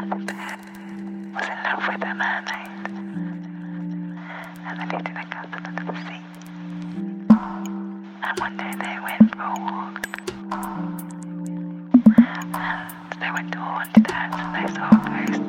Was in love with a mermaid one day they went for a walk and they went to a haunted house and they saw a ghost.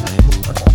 Okay.